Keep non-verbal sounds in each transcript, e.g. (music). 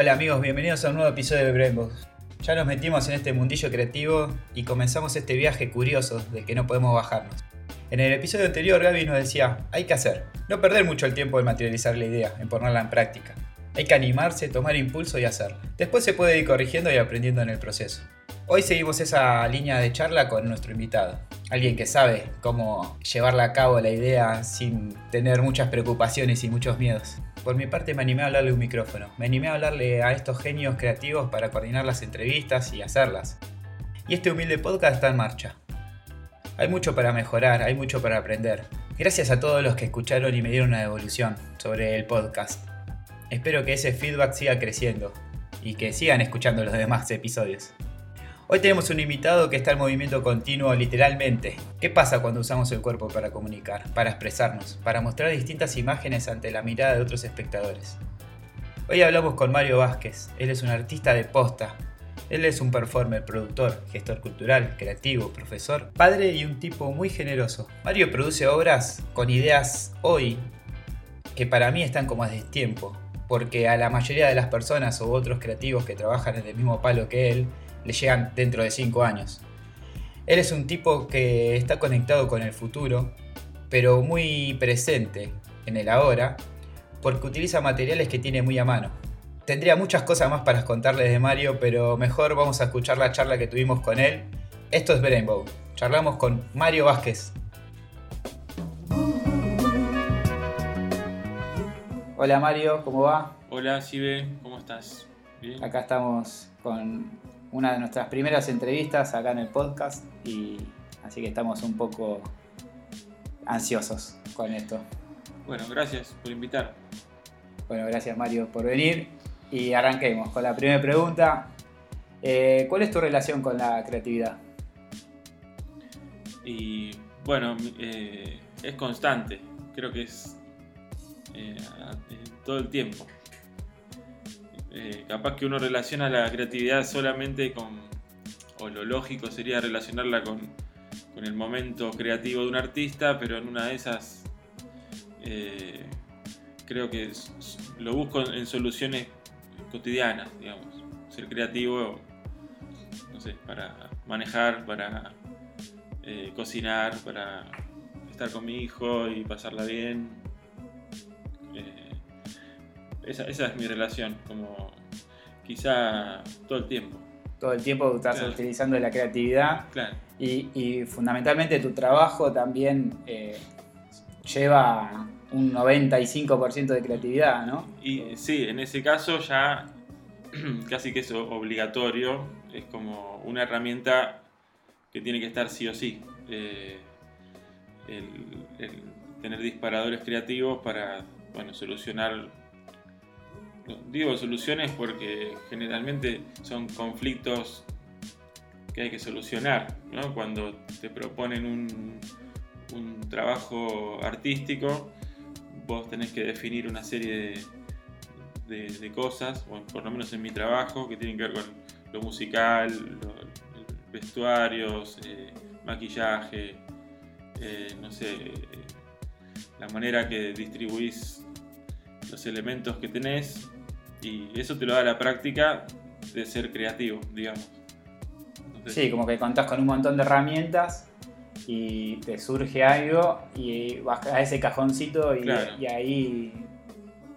Hola amigos, bienvenidos a un nuevo episodio de Brainbox. Ya nos metimos en este mundillo creativo y comenzamos este viaje curioso del que no podemos bajarnos. En el episodio anterior Gaby nos decía, hay que hacer, no perder mucho el tiempo en materializar la idea, en ponerla en práctica. Hay que animarse, tomar impulso y hacer. Después se puede ir corrigiendo y aprendiendo en el proceso. Hoy seguimos esa línea de charla con nuestro invitado. Alguien que sabe cómo llevarla a cabo la idea sin tener muchas preocupaciones y muchos miedos. Por mi parte me animé a hablarle un micrófono. Me animé a hablarle a estos genios creativos para coordinar las entrevistas y hacerlas. Y este humilde podcast está en marcha. Hay mucho para mejorar, hay mucho para aprender. Gracias a todos los que escucharon y me dieron una devolución sobre el podcast. Espero que ese feedback siga creciendo y que sigan escuchando los demás episodios. Hoy tenemos un invitado que está en movimiento continuo literalmente. ¿Qué pasa cuando usamos el cuerpo para comunicar, para expresarnos, para mostrar distintas imágenes ante la mirada de otros espectadores? Hoy hablamos con Mario Vázquez. Él es un artista de posta. Él es un performer, productor, gestor cultural, creativo, profesor, padre y un tipo muy generoso. Mario produce obras con ideas hoy que para mí están como a destiempo, porque a la mayoría de las personas u otros creativos que trabajan en el mismo palo que él, le llegan dentro de 5 años. Él es un tipo que está conectado con el futuro, pero muy presente en el ahora, porque utiliza materiales que tiene muy a mano. Tendría muchas cosas más para contarles de Mario, pero mejor vamos a escuchar la charla que tuvimos con él. Esto es Brainbow. Charlamos con Mario Vázquez. Hola Mario, ¿cómo va? Hola Sibe, ¿cómo estás? ¿Bien? Acá estamos con una de nuestras primeras entrevistas acá en el podcast y así que estamos un poco ansiosos con esto. Bueno, gracias por invitar. Bueno, gracias Mario por venir y arranquemos con la primera pregunta. Eh, ¿Cuál es tu relación con la creatividad? Y bueno, eh, es constante, creo que es eh, todo el tiempo. Eh, capaz que uno relaciona la creatividad solamente con, o lo lógico sería relacionarla con, el momento creativo de un artista, pero en una de esas eh, creo que lo busco en soluciones cotidianas, digamos. Ser creativo, no sé, para manejar, para eh, cocinar, para estar con mi hijo y pasarla bien, esa, es mi relación, como quizá todo el tiempo. Todo el tiempo estás utilizando la creatividad. Y, fundamentalmente tu trabajo también eh, lleva un 95% de creatividad, ¿no? Y sí, en ese caso ya (clears throat) casi que es obligatorio, es como una herramienta que tiene que estar sí o sí. Eh, el, tener disparadores creativos para bueno, solucionar digo soluciones porque generalmente son conflictos que hay que solucionar, ¿no? Cuando te proponen un, un trabajo artístico, vos tenés que definir una serie de, de, cosas, o por lo menos en mi trabajo, que tienen que ver con lo musical, los vestuarios, eh, maquillaje, eh, no sé, la manera que distribuís los elementos que tenés y eso te lo da la práctica de ser creativo, digamos. sí, como que contás con un montón de herramientas y te surge algo y vas a ese cajoncito y, ahí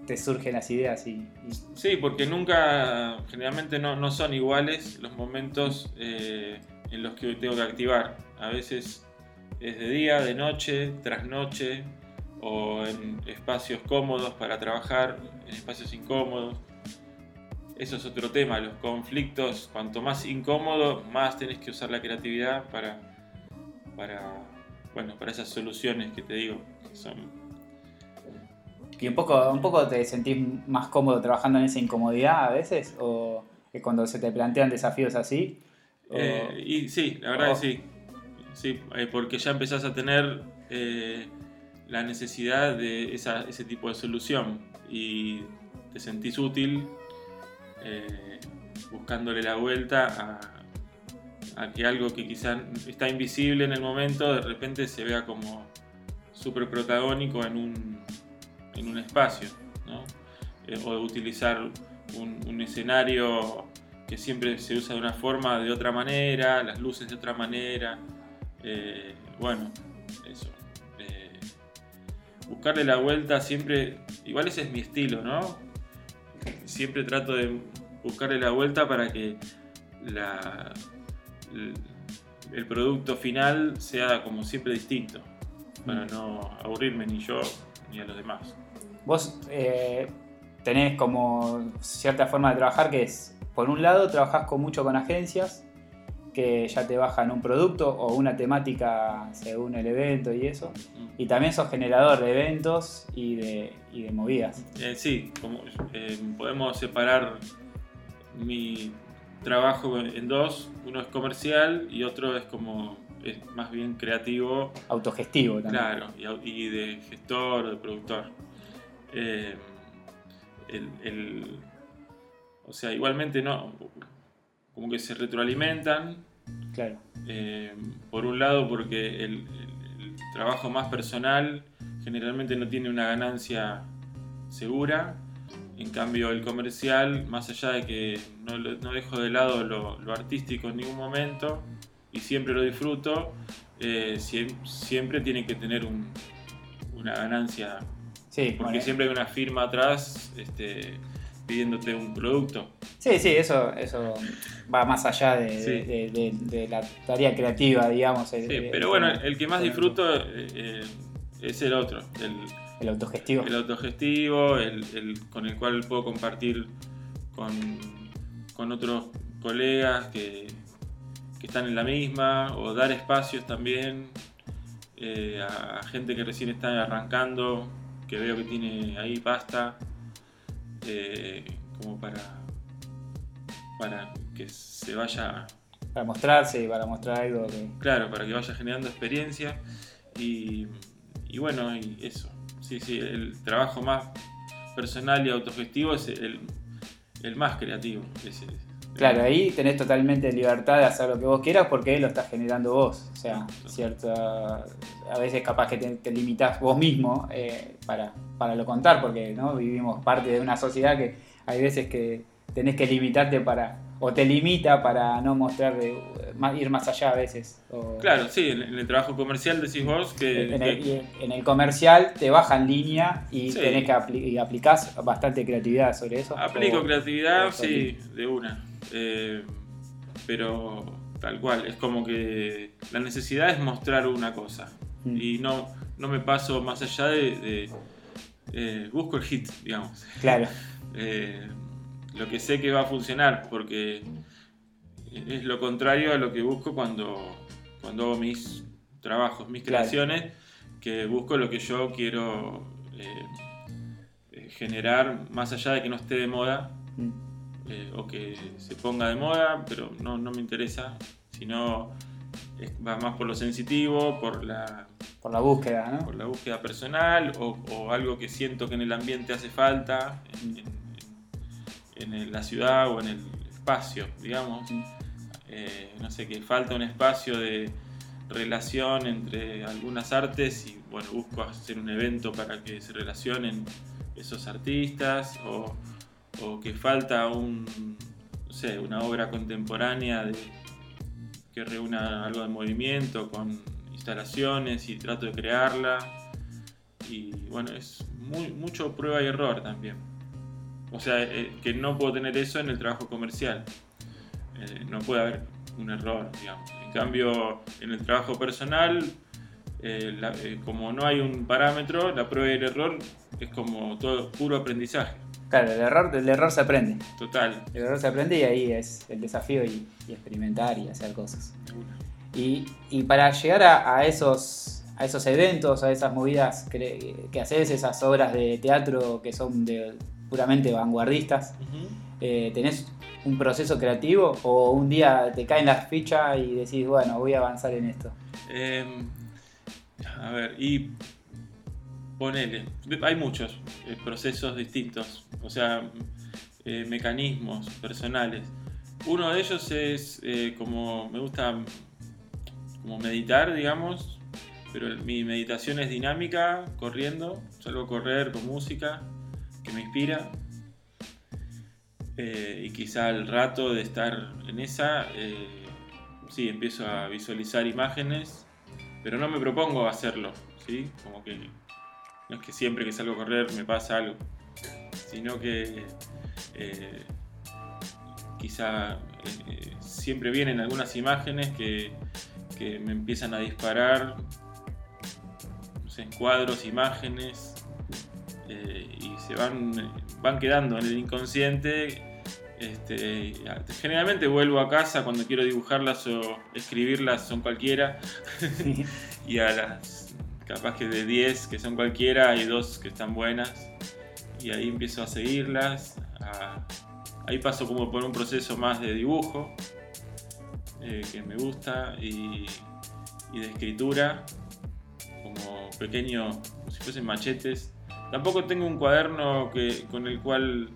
te surgen las ideas. Y, Sí, porque nunca, generalmente no, son iguales los momentos eh, en los que tengo que activar. A veces es de día, de noche, tras noche, o en espacios cómodos para trabajar, en espacios incómodos eso es otro tema, los conflictos, cuanto más incómodo, más tenés que usar la creatividad para, para, bueno, para esas soluciones que te digo, son... ¿Y un poco, un poco te sentís más cómodo trabajando en esa incomodidad a veces? ¿O que cuando se te plantean desafíos así? Eh, y sí, la verdad que sí. Sí, eh, porque ya empezás a tener eh, la necesidad de ese tipo de solución y te sentís útil eh, buscándole la vuelta a, que algo que quizás está invisible en el momento de repente se vea como súper protagónico en un, en un espacio. Eh, o utilizar un, un escenario que siempre se usa de una forma, de otra manera, las luces de otra manera. Eh, bueno, eso. Buscarle la vuelta siempre, igual ese es mi estilo, ¿no? Siempre trato de buscarle la vuelta para que la, el, el producto final sea como siempre distinto, para no aburrirme ni yo ni a los demás. Vos eh, tenés como cierta forma de trabajar que es, por un lado, trabajás con mucho con agencias que ya te bajan un producto o una temática según el evento y eso. Y también sos generador de eventos y de, y de movidas. Eh, sí, como, eh, podemos separar mi trabajo en dos. Uno es comercial y otro es como es más bien creativo. Autogestivo también. Claro, y, de gestor o de productor. Eh, el- el- o sea, igualmente no, como que se retroalimentan. Claro. Eh, por un lado, porque el, el- el trabajo más personal generalmente no tiene una ganancia segura. En cambio, el comercial, más allá de que no, dejo de lado lo, lo artístico en ningún momento y siempre lo disfruto, eh, siem- siempre tiene que tener un- una ganancia. Sí, Porque siempre hay una firma atrás este, pidiéndote un producto. Sí, sí, eso, eso va más allá de, Sí. de- de- de la tarea creativa, digamos. el- Sí, el- pero bueno, el que más disfruto eh, eh, es el otro, el, El autogestivo. el autogestivo, el, el con el cual puedo compartir con, con otros colegas que, que están en la misma, o dar espacios también eh, a, a gente que recién está arrancando, que veo que tiene ahí pasta, eh, como para, para que se vaya Para mostrarse y para mostrar algo que. Claro, para que vaya generando experiencia y, y bueno, y eso. Sí, sí, el trabajo más personal y autogestivo es el, el más creativo. ese- Claro, ahí tenés totalmente libertad de hacer lo que vos quieras porque lo estás generando vos. O sea, cierta, a veces capaz que te, te limitás vos mismo eh, para, para lo contar, porque ¿no? vivimos parte de una sociedad que hay veces que tenés que limitarte para, o te limita para no mostrar, de, ir más allá a veces. o- Claro, sí, en, en el trabajo comercial decís vos que... En el, que- y en el comercial te baja en línea y Sí. tenés que apli- y aplicás bastante creatividad sobre eso. aplico o- creatividad, sí, de una. Eh, pero tal cual, es como que la necesidad es mostrar una cosa. Mm. Y no, no me paso más allá de... de- eh, busco el hit, digamos. Claro, (laughs) eh, lo que sé que va a funcionar, porque es lo contrario a lo que busco cuando, cuando hago mis trabajos, mis Claro. creaciones, que busco lo que yo quiero eh, eh, generar, más allá de que no esté de moda, Mm. eh, o que se ponga de moda, pero no, no me interesa, sino es- va más por lo sensitivo, por la, por la búsqueda, ¿no? por la búsqueda personal o, o algo que siento que en el ambiente hace falta, en, en- en- en la ciudad o en el espacio, digamos. Eh, no sé, que falta un espacio de relación entre algunas artes y bueno, busco hacer un evento para que se relacionen esos artistas o, o que falta un, no sé, una obra contemporánea de, que reúna algo de movimiento con instalaciones y trato de crearla. Y bueno, es muy, mucho prueba y error también. O sea, eh, que no puedo tener eso en el trabajo comercial. Eh, no puede haber un error, digamos. En cambio, en el trabajo personal, eh, la- eh, como no hay un parámetro, la prueba y el error es como todo puro aprendizaje. Claro, el error, del error se aprende. Total. El error se aprende y ahí es el desafío y, y experimentar y hacer cosas. Y, y para llegar a, a esos, a esos eventos, a esas movidas que, que haces, esas obras de teatro que son de, puramente vanguardistas, eh, ¿tenés un proceso creativo o un día te caen las fichas y decís, bueno, voy a avanzar en esto? Eh, a ver, y ponele, hay muchos eh, procesos distintos, o sea, eh, mecanismos personales. Uno de ellos es como me gusta como meditar, digamos, pero mi meditación es dinámica, corriendo, salgo a correr con música me inspira. Eh, y quizá al rato de estar en esa, eh, sí, empiezo a visualizar imágenes, pero no me propongo hacerlo, ¿sí? Como que no es que siempre que salgo a correr me pasa algo, sino que eh, quizá siempre vienen algunas imágenes que, que me empiezan a disparar, no cuadros, imágenes, y se van, van quedando en el inconsciente este, generalmente vuelvo a casa cuando quiero dibujarlas o escribirlas, son cualquiera. (laughs) y a las capaz que de 10 que son cualquiera, hay dos que están buenas. Y ahí empiezo a seguirlas. ahí paso como por un proceso más de dibujo, eh, que me gusta, y, de escritura, como pequeño, como si fuesen machetes. Tampoco tengo un cuaderno que, con el cual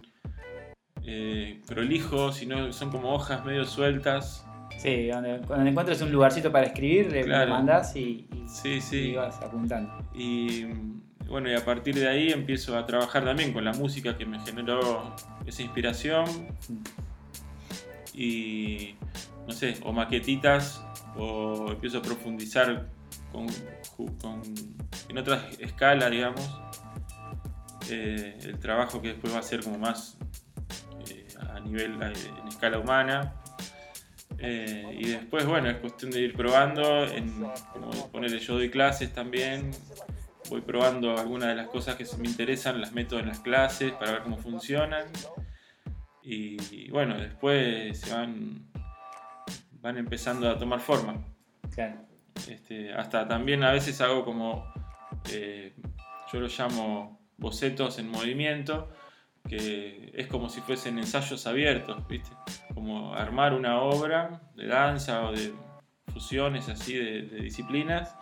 eh, prolijo, sino son como hojas medio sueltas. Sí, donde, cuando encuentres un lugarcito para escribir, le mandas y, vas apuntando. Y bueno, y a partir de ahí empiezo a trabajar también con la música que me generó esa inspiración. Y no sé, o maquetitas, o empiezo a profundizar con, en otra escala, digamos. Eh, el trabajo que después va a ser como más nivel eh, en escala humana. Eh, y después, bueno, es cuestión de ir probando, en, como ponerle yo doy clases también, voy probando algunas de las cosas que me interesan, las meto en las clases para ver cómo funcionan. Y, bueno, después se van, van empezando a tomar forma. Este, hasta también a veces hago como, eh, yo lo llamo bocetos en movimiento, que es como si fuesen ensayos abiertos, ¿viste? Como armar una obra de danza o de fusiones así de, disciplinas,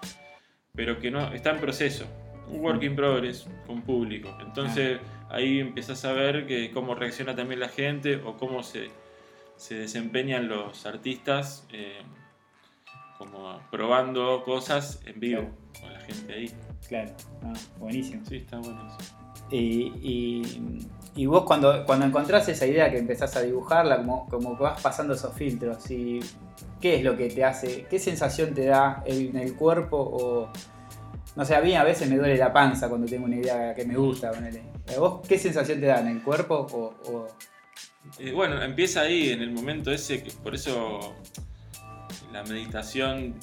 pero que no está en proceso, un work in progress con público. Entonces ahí empiezas a ver que cómo reacciona también la gente o cómo se, se desempeñan los artistas, eh, como probando cosas en vivo con la gente ahí. Claro, ah, buenísimo. Sí, está buenísimo. y, y vos cuando, cuando encontrás esa idea que empezás a dibujarla, como, como vas pasando esos filtros, y ¿qué es lo que te hace, qué sensación te da en el cuerpo? O, no sé, a mí a veces me duele la panza cuando tengo una idea que me gusta. ¿Vos qué sensación te da en el cuerpo? O, eh, bueno, empieza ahí, en el momento ese, que por eso la meditación,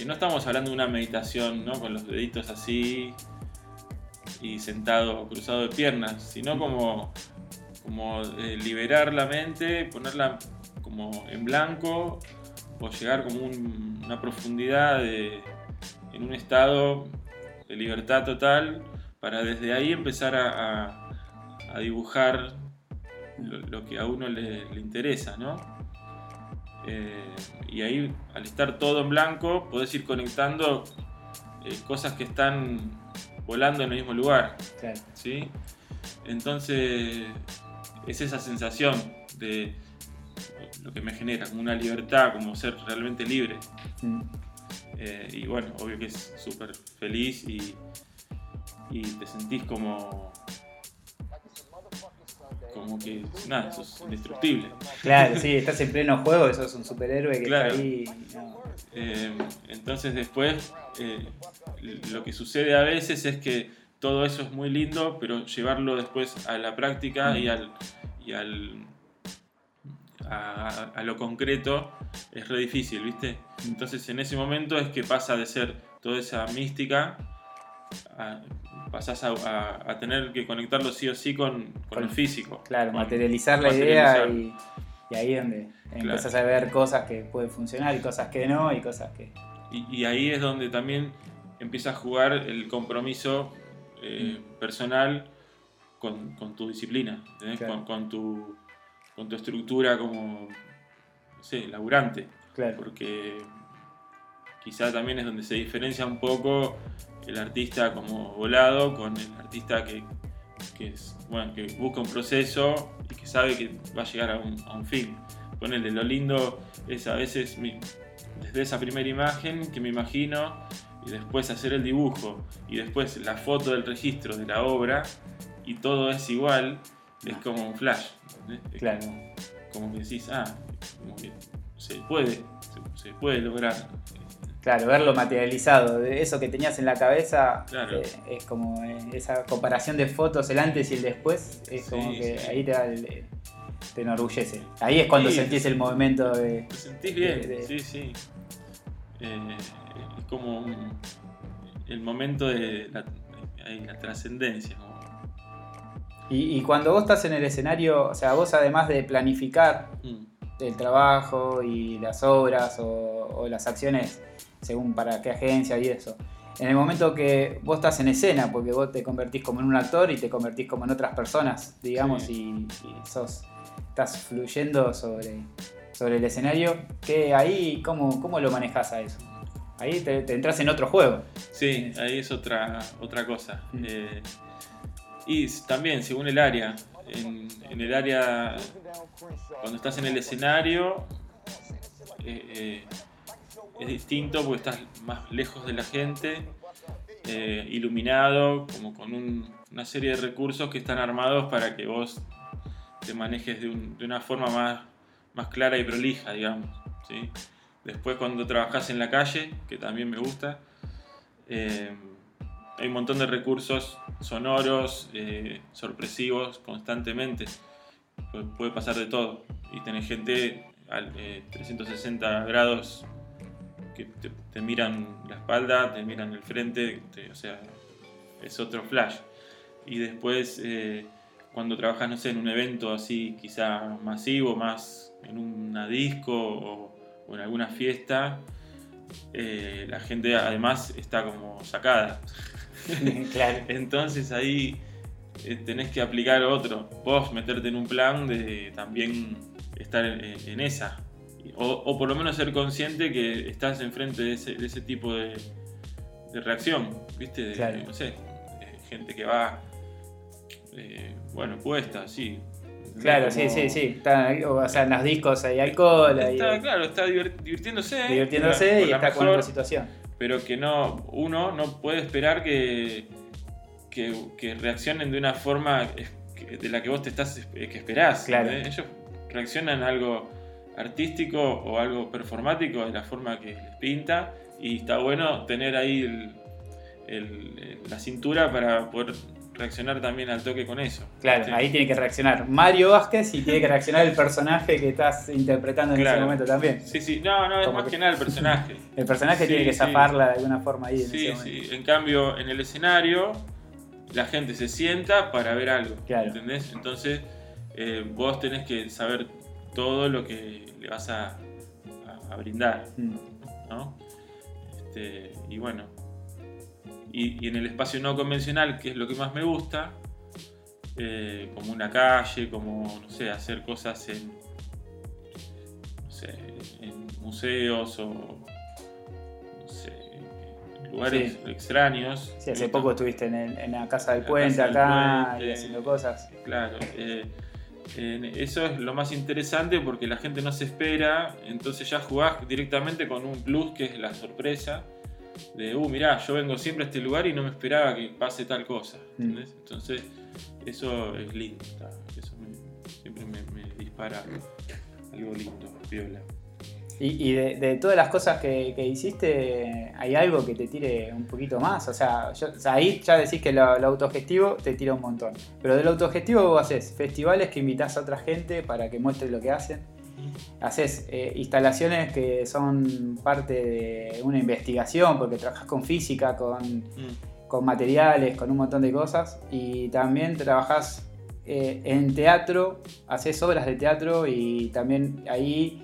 que no estamos hablando de una meditación ¿no? con los deditos así, y sentado cruzado de piernas, sino como, como eh, liberar la mente, ponerla como en blanco o llegar como una profundidad en un estado de libertad total para desde ahí empezar a, dibujar lo, que a uno le, interesa, ¿no? Eh, y ahí, al estar todo en blanco, podés ir conectando eh, cosas que están volando en el mismo lugar. ¿sí? Entonces, es esa sensación de lo que me genera, como una libertad, como ser realmente libre. Mm. Eh, y bueno, obvio que es súper feliz y, y te sentís como como que nada, sos indestructible. Claro, sí, estás en pleno juego, es un superhéroe que está ahí. Eh, entonces después eh, lo que sucede a veces es que todo eso es muy lindo, pero llevarlo después a la práctica y al, y al a, lo concreto es re difícil, ¿viste? Entonces en ese momento es que pasa de ser toda esa mística a, pasás a, tener que conectarlo sí o sí con, con, el físico. Claro, materializar la idea y, ahí es donde empiezas a ver cosas que pueden funcionar y cosas que no y cosas que... Y, ahí es donde también empieza a jugar el compromiso eh, mm. personal con, tu disciplina, con, tu, con tu estructura como, no sé, laburante. Claro. Porque quizá también es donde se diferencia un poco el artista como volado con el artista que, bueno, que busca un proceso y que sabe que va a llegar a un, a un fin. Ponele, lo lindo es a veces desde esa primera imagen que me imagino y después hacer el dibujo y después la foto del registro de la obra y todo es igual es como un flash. Es Claro. Como que decís, ah, como que se puede, se, se puede lograr. Claro, verlo materializado, eso que tenías en la cabeza, Claro. eh, es como eh, esa comparación de fotos, el antes y el después, es Sí, como que sí. ahí te, da el- te enorgullece. Ahí es cuando Sí. sentís el movimiento de... Te sentís bien, De- de- sí, sí. Eh, es como un- el momento de la, la trascendencia. Y, y cuando vos estás en el escenario, o sea, vos además de planificar Mm, el trabajo y las obras o, o las acciones según para qué agencia y eso. En el momento que vos estás en escena, porque vos te convertís como en un actor y te convertís como en otras personas, digamos, Sí. y, y sos, estás fluyendo sobre, sobre el escenario, que ahí, ¿cómo, cómo lo manejas a eso? Ahí te, te entras en otro juego. Sí, ahí es otra, otra cosa. Mm. Eh, y también, según el área, en, en el área, cuando estás en el escenario, eh, eh, es distinto porque estás más lejos de la gente, eh, iluminado, como con un- una serie de recursos que están armados para que vos te manejes de, un- de una forma más, más clara y prolija, digamos. ¿sí? Después cuando trabajas en la calle, que también me gusta, eh, hay un montón de recursos sonoros, eh, sorpresivos constantemente. Pu- Puede pasar de todo. Y tenés gente al eh, 360 grados que te, te miran la espalda, te miran el frente, te- o sea, es otro flash. Y después, eh, cuando trabajas, no sé, en un evento así, quizá masivo, más en una disco o, o en alguna fiesta, eh, la gente además está como sacada. (laughs) claro. Entonces ahí eh, tenés que aplicar otro. Vos meterte en un plan de también estar en, en esa. O, o por lo menos ser consciente que estás enfrente de ese, de ese tipo de, de reacción. ¿Viste? De, Claro. No sé, gente que va, eh, bueno, puesta, sí. Claro, sí, Como- sí, sí. Está- o sea, en los discos hay alcohol, hay, Está, claro, está divir- divirtiéndose. divirtiéndose con la- y la está con otra situación. pero que no uno no puede esperar que, que, que reaccionen de una forma de la que vos te estás que esperás. Claro. Ellos reaccionan a algo artístico o algo performático de la forma que les pinta y está bueno tener ahí el- el- el- la cintura para poder reaccionar también al toque con eso. Claro, ahí tiene que reaccionar Mario Vázquez y tiene que reaccionar el personaje que estás interpretando en ese momento también. Sí, sí, no, no, es Como más que- que nada el personaje. (laughs) El personaje Sí, tiene que sí. zafarla de alguna forma ahí en Sí, ese momento. sí. En cambio, en el escenario, la gente se sienta para ver algo. Claro. ¿Entendés? Entonces, eh, vos tenés que saber todo lo que le vas a, a- a brindar, Mm. ¿no? Este, y bueno. Y, y en el espacio no convencional, que es lo que más me gusta, eh, como una calle, como, no sé, hacer cosas en, no sé, en museos o, no sé, en lugares Sí. extraños. Sí, hace poco estuviste en, el- en la casa del puente del acá Puente. y haciendo cosas. Claro, eh, eso es lo más interesante porque la gente no se espera, entonces ya jugás directamente con un plus que es la sorpresa de, uh, mirá, yo vengo siempre a este lugar y no me esperaba que pase tal cosa. Mm. Entonces, eso es lindo, eso me- siempre me, me dispara algo lindo, piola. Y, y de, de todas las cosas que, que hiciste, ¿hay algo que te tire un poquito más? O sea, yo- o sea, ahí ya decís que lo, lo autogestivo te tira un montón. Pero del autogestivo vos haces festivales que invitas a otra gente para que muestre lo que hacen. Haces eh, instalaciones que son parte de una investigación, porque trabajas con física, con, Mm, con materiales, con un montón de cosas. Y también trabajas eh, en teatro, haces obras de teatro y también ahí,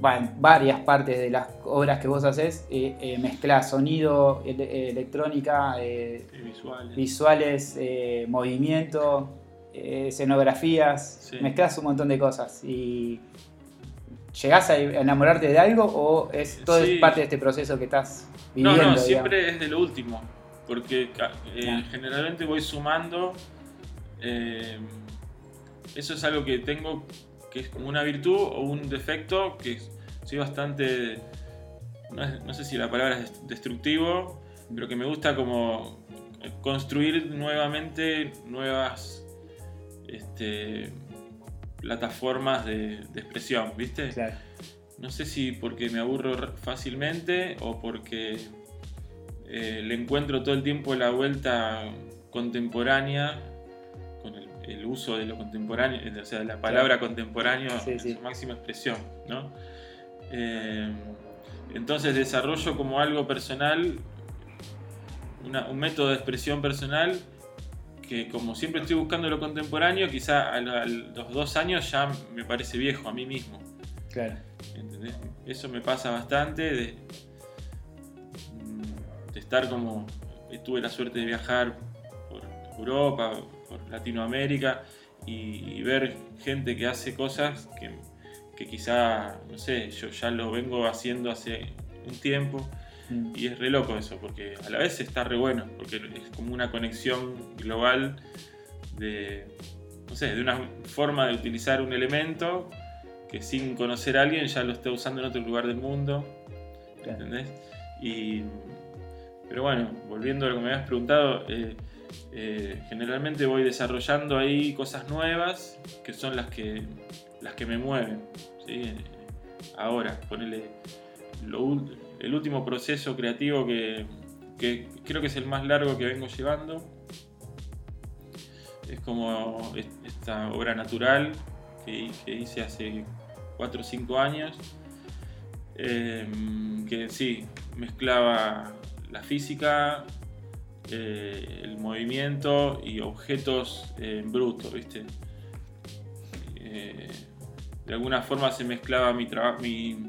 bueno, varias partes de las obras que vos haces, eh, eh, mezclas sonido, ele- electrónica, eh, qué visuales. visuales, movimiento, escenografías, Sí. mezclas un montón de cosas. Y ¿Llegás a enamorarte de algo o es todo Sí. es parte de este proceso que estás No, viviendo? no, digamos? siempre es de lo último. Porque eh, generalmente voy sumando. eh, eso es algo que tengo que es como una virtud o un defecto que soy bastante. No, sé si la palabra es destructivo, pero que me gusta como construir nuevamente nuevas este, plataformas de, de expresión, ¿viste? Claro. No sé si porque me aburro fácilmente o porque eh, le encuentro todo el tiempo la vuelta contemporánea con el, uso de lo contemporáneo, eh, o sea, de la palabra contemporáneo Sí, en sí. su máxima expresión, ¿no? Eh, entonces desarrollo como algo personal, una- un método de expresión personal que como siempre estoy buscando lo contemporáneo, quizá a, los dos años ya me parece viejo a mí mismo. Claro. ¿entendés? Eso me pasa bastante de, de estar como... Tuve la suerte de viajar por Europa, por Latinoamérica y, y ver gente que hace cosas que, que quizá, no sé, yo ya lo vengo haciendo hace un tiempo Mm. y es re loco eso, porque a la vez está re bueno, porque es como una conexión global de, no sé, de una forma de utilizar un elemento que sin conocer a alguien ya lo está usando en otro lugar del mundo. Y, pero bueno, volviendo a lo que me habías preguntado, eh, eh, generalmente voy desarrollando ahí cosas nuevas que son las que, las que me mueven. Ahora, ul- el último proceso creativo que, creo que es el más largo que vengo llevando. Es como es- esta obra natural que, que hice hace 4 o 5 años. eh, que sí, mezclaba la física, eh, el movimiento y objetos en bruto, ¿viste? Eh, de alguna forma se mezclaba mi trabajo, mi,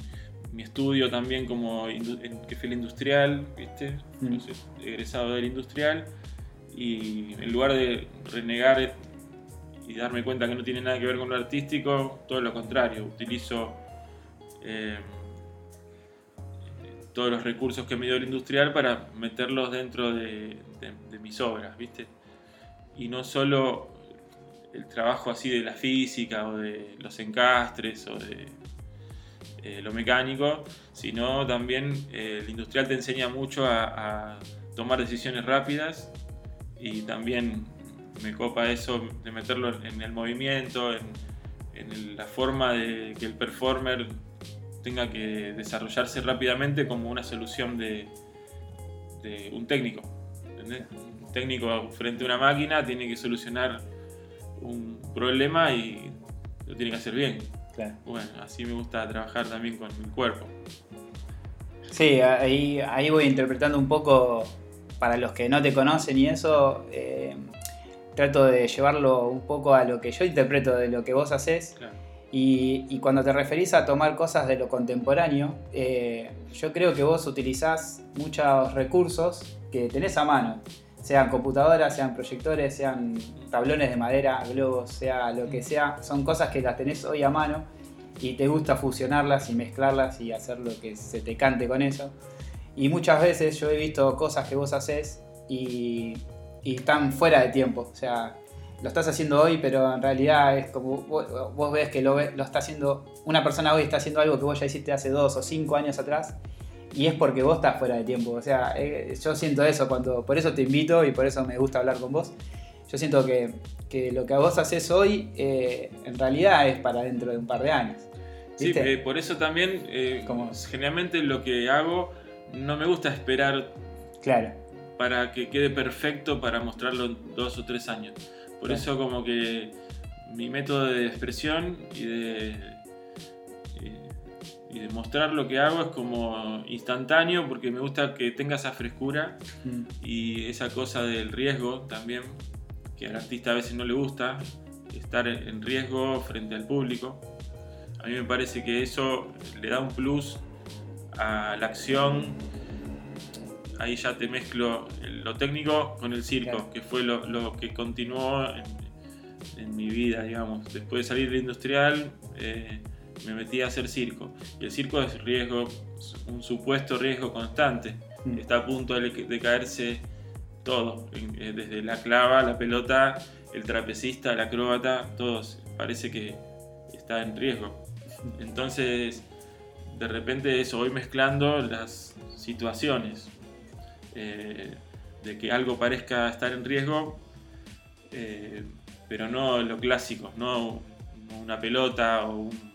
mi estudio también como en, que fue el industrial, ¿viste? Mm. Egresado del industrial y en lugar de renegar y darme cuenta que no tiene nada que ver con lo artístico, todo lo contrario, utilizo eh, todos los recursos que me dio el industrial para meterlos dentro de, de- de mis obras, ¿viste? Y no solo el trabajo así de la física o de los encastres o de eh, lo mecánico, sino también eh, el industrial te enseña mucho a, a tomar decisiones rápidas y también me copa eso de meterlo en el movimiento, en, en la forma de que el performer tenga que desarrollarse rápidamente como una solución de, de un técnico. ¿Entendés? Un técnico frente a una máquina tiene que solucionar un problema y lo tiene que hacer bien. Claro. Bueno, así me gusta trabajar también con mi cuerpo. Sí, ahí, ahí voy interpretando un poco, para los que no te conocen y eso, eh, trato de llevarlo un poco a lo que yo interpreto de lo que vos haces. Claro. Y, y cuando te referís a tomar cosas de lo contemporáneo, eh, yo creo que vos utilizás muchos recursos que tenés a mano, sean computadoras, sean proyectores, sean tablones de madera, globos, sea lo que sea, son cosas que las tenés hoy a mano y te gusta fusionarlas y mezclarlas y hacer lo que se te cante con eso. Y muchas veces yo he visto cosas que vos haces y, están fuera de tiempo, o sea, lo estás haciendo hoy, pero en realidad es como vos, vos ves que lo, lo está haciendo, una persona hoy está haciendo algo que vos ya hiciste hace dos o cinco años atrás y es porque vos estás fuera de tiempo. O sea, eh, yo siento eso cuando, por eso te invito y por eso me gusta hablar con vos. Yo siento que, que lo que vos haces hoy eh, en realidad es para dentro de un par de años. Sí, eh, por eso también, eh, generalmente lo que hago, no me gusta esperar Claro, para que quede perfecto para mostrarlo en dos o tres años. Por Claro. eso como que mi método de expresión y de, y de mostrar lo que hago es como instantáneo porque me gusta que tenga esa frescura Mm, y esa cosa del riesgo también, que al artista a veces no le gusta, estar en riesgo frente al público. A mí me parece que eso le da un plus a la acción. Ahí ya te mezclo lo técnico con el circo, Claro. que fue lo, lo que continuó en, en mi vida, digamos. Después de salir de industrial, eh, me metí a hacer circo. Y el circo es riesgo, un supuesto riesgo constante mm. está a punto de, de caerse todo, eh, desde la clava, la pelota, el trapecista, el acróbata, todos, parece que está en riesgo. Entonces, de repente eso, voy mezclando las situaciones eh, de que algo parezca estar en riesgo, eh, pero no lo clásico, no una pelota o un,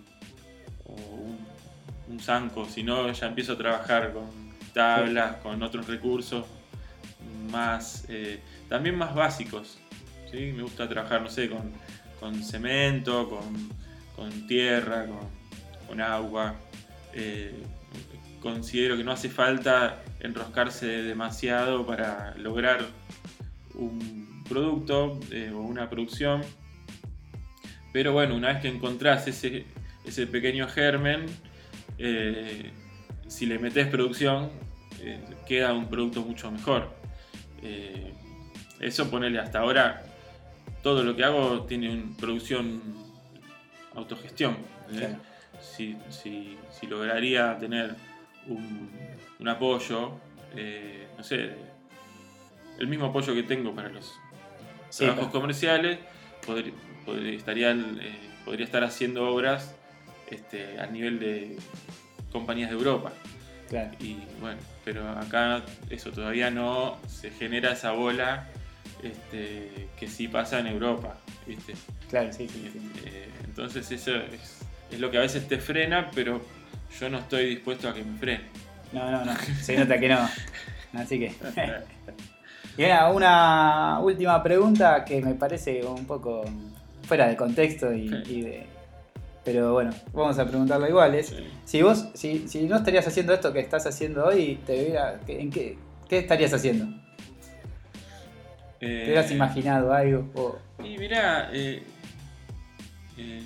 un zanco, sino ya empiezo a trabajar con tablas, con otros recursos más, eh, también más básicos. ¿sí? Me gusta trabajar, no sé, con, con cemento, con, con tierra, con, con agua. Eh, considero que no hace falta enroscarse demasiado para lograr un producto eh, o una producción. Pero bueno, una vez que encontrás ese, ese pequeño germen, eh, si le metes producción, eh, queda un producto mucho mejor. eso ponele hasta ahora, todo lo que hago tiene una producción autogestión. Si, si, si, lograría tener un, un apoyo, no sé, el mismo apoyo que tengo para los trabajos comerciales, podría, estaría, eh, podría estar haciendo obras este, a nivel de compañías de Europa. Y bueno, pero acá eso todavía no se genera esa bola este, que sí pasa en Europa, ¿viste? Claro, sí, sí. Eh, entonces eso es, es, lo que a veces te frena, pero yo no estoy dispuesto a que me frene. No, no, no, se nota que no. Así que... (laughs) Y una última pregunta que me parece un poco fuera de contexto y, de... Pero bueno, vamos a preguntarla igual. Es, Si vos, si, no estarías haciendo esto que estás haciendo hoy, te ¿en qué, qué estarías haciendo? ¿Te hubieras eh, imaginado algo? Y mirá, eh, eh,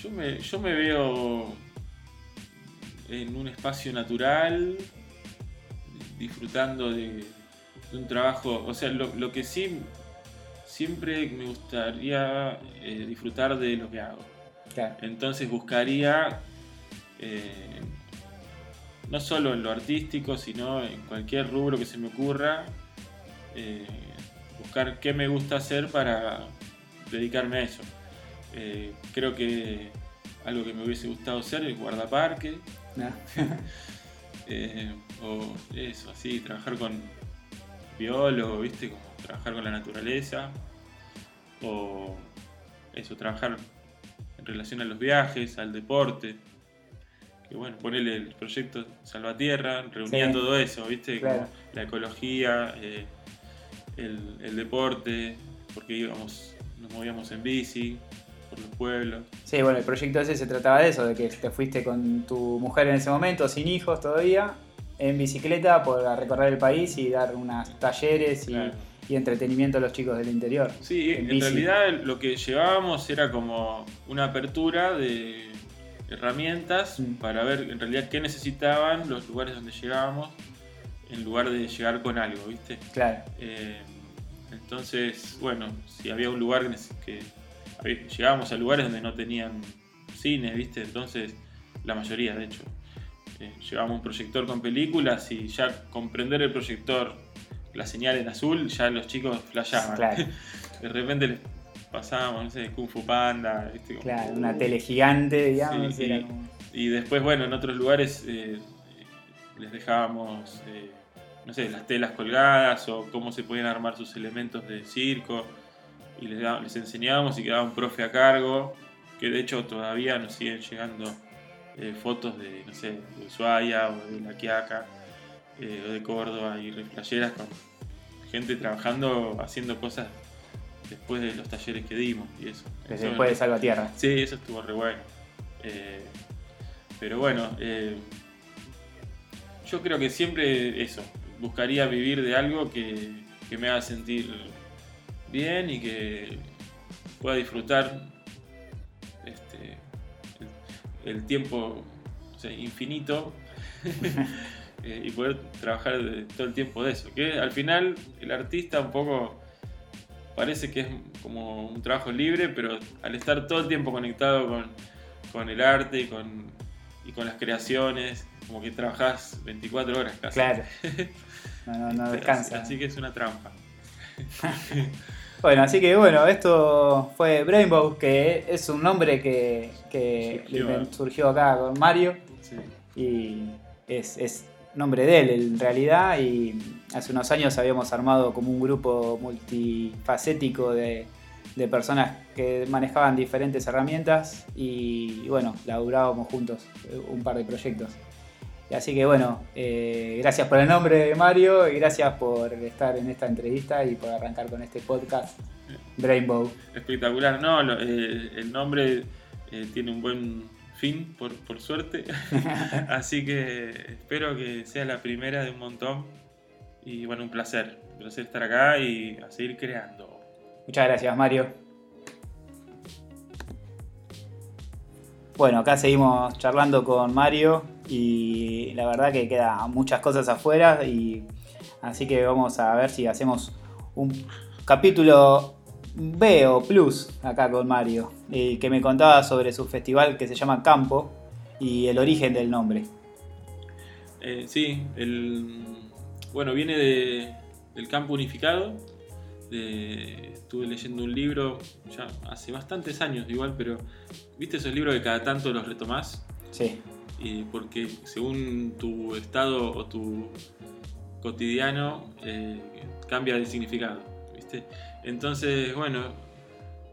yo, me, yo me veo en un espacio natural, disfrutando de, un trabajo, o sea, lo, que sí siempre me gustaría eh, disfrutar de lo que hago. Entonces buscaría, eh, no solo en lo artístico, sino en cualquier rubro que se me ocurra, eh, buscar qué me gusta hacer para dedicarme a eso. creo que algo que me hubiese gustado hacer es guardaparque. Ah. (laughs) o eso, así, trabajar con, biólogo, ¿viste? Como trabajar con la naturaleza. O eso, trabajar en relación a los viajes, al deporte. Que bueno, ponerle el proyecto Salvatierra, reunía todo eso, ¿viste? la ecología, eh, el, deporte, porque íbamos, nos movíamos en bici, por los pueblos. Sí, bueno, el proyecto ese se trataba de eso, de que te fuiste con tu mujer en ese momento, sin hijos todavía, en bicicleta por recorrer el país y dar unos talleres y, entretenimiento a los chicos del interior. Sí, en, realidad lo que llevábamos era como una apertura de herramientas mm. para ver en realidad qué necesitaban los lugares donde llegábamos en lugar de llegar con algo, ¿viste? Claro. Eh, entonces, bueno, si había un lugar que, llegábamos a lugares donde no tenían cine, ¿viste? Entonces, la mayoría, de hecho, llevamos un proyector con películas y ya comprender el proyector, la señal en azul, ya los chicos flashaban. (laughs) De repente les pasábamos, no sé, Kung Fu Panda. claro, una tele gigante, digamos. y, después, bueno, en otros lugares eh, les dejábamos, eh, no sé, las telas colgadas o cómo se podían armar sus elementos de circo. Y les, les enseñábamos y quedaba un profe a cargo, que de hecho todavía nos siguen llegando eh, fotos de, no sé, de Ushuaia o de La Quiaca eh, o de Córdoba y reflayeras con gente trabajando, haciendo cosas después de los talleres que dimos y eso. después de Salvatierra. Sí, eso estuvo re bueno. Eh, pero bueno, yo creo que siempre eso, buscaría vivir de algo que, que me haga sentir bien y que pueda disfrutar el tiempo infinito (laughs) eh, y poder trabajar todo el tiempo de eso. Que al final el artista un poco parece que es como un trabajo libre, pero al estar todo el tiempo conectado con, el arte y con, y con las creaciones, como que trabajas 24 horas casi. Claro. (laughs) No, no, no descansa. Así que es una trampa. (laughs) Bueno, así que bueno, esto fue Brainbow, que es un nombre que, surgió, acá con Mario. Y es, nombre de él en realidad. Y hace unos años habíamos armado como un grupo multifacético de, de personas que manejaban diferentes herramientas y, bueno, laburábamos juntos eh, un par de proyectos. Así que bueno, eh, gracias por el nombre Mario y gracias por estar en esta entrevista y por arrancar con este podcast Rainbow. Espectacular, no, el nombre tiene un buen fin, por, por suerte. (laughs) Así que espero que sea la primera de un montón. Y bueno, un placer. Un placer estar acá y a seguir creando. Muchas gracias, Mario. Bueno, acá seguimos charlando con Mario y la verdad que quedan muchas cosas afuera y así que vamos a ver si hacemos un capítulo B o Plus acá con Mario, eh, que me contaba sobre su festival que se llama Campo y el origen del nombre. Eh, sí, el, bueno, viene de, del campo unificado. estuve leyendo un libro ya hace bastantes años igual, pero ¿viste esos libros que cada tanto los retomás? Sí. Porque según tu estado o tu cotidiano eh, cambia de significado, ¿viste? Entonces, bueno,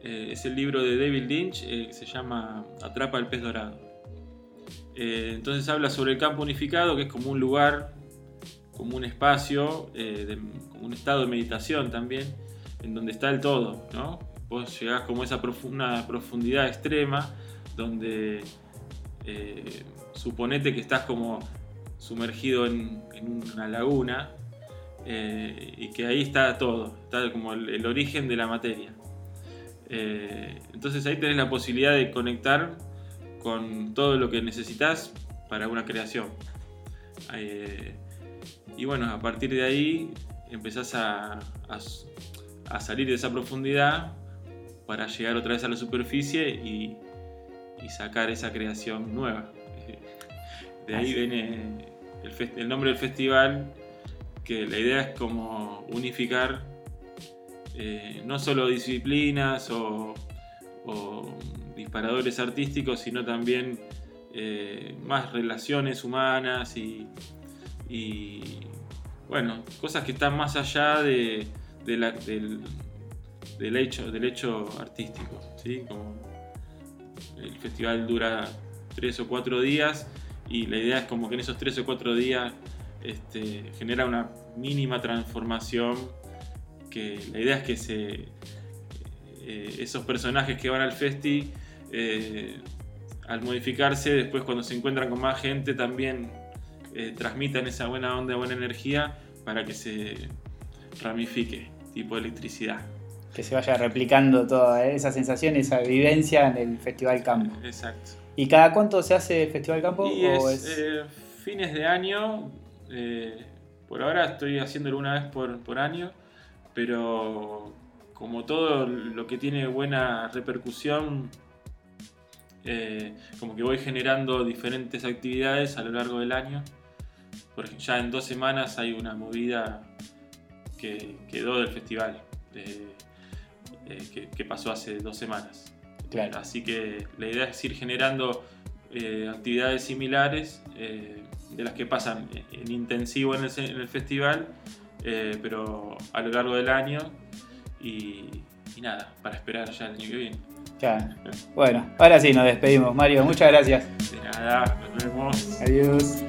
eh, es el libro de David Lynch eh, que se llama Atrapa el pez dorado. Eh, entonces habla sobre el campo unificado, que es como un lugar, como un espacio, como un estado de meditación también, en donde está el todo, ¿no? Vos llegás como a esa una profundidad extrema, donde suponete que estás como sumergido en una laguna eh, y que ahí está todo, está como el, origen de la materia. Eh, entonces ahí tenés la posibilidad de conectar con todo lo que necesitas para una creación. Eh, y bueno, a partir de ahí empezás a, a, salir de esa profundidad para llegar otra vez a la superficie y, y sacar esa creación nueva. (laughs) De ahí viene el, el nombre del festival que la idea es como unificar eh, no solo disciplinas o, disparadores artísticos, sino también eh, más relaciones humanas y, bueno, cosas que están más allá de, del, del, hecho, del hecho artístico. ¿sí? El festival dura tres o cuatro días y la idea es como que en esos tres o cuatro días este, genera una mínima transformación que la idea es que se, eh, esos personajes que van al festi eh, al modificarse después cuando se encuentran con más gente también eh, transmitan esa buena onda, buena energía para que se ramifique tipo electricidad. Que se vaya replicando toda esa sensación, esa vivencia en el Festival Campo. Exacto. ¿Y cada cuánto se hace Festival Campo? es, fines de año, eh, por ahora estoy haciéndolo una vez por, año, pero como todo lo que tiene buena repercusión, eh, como que voy generando diferentes actividades a lo largo del año. Porque ya en dos semanas hay una movida que quedó del festival, eh, que, pasó hace dos semanas. Así que la idea es ir generando actividades similares de las que pasan en intensivo en el, festival, eh, pero a lo largo del año y, nada, para esperar ya el año que viene. Bueno, ahora sí nos despedimos. Mario, muchas gracias. De nada, nos vemos. Adiós.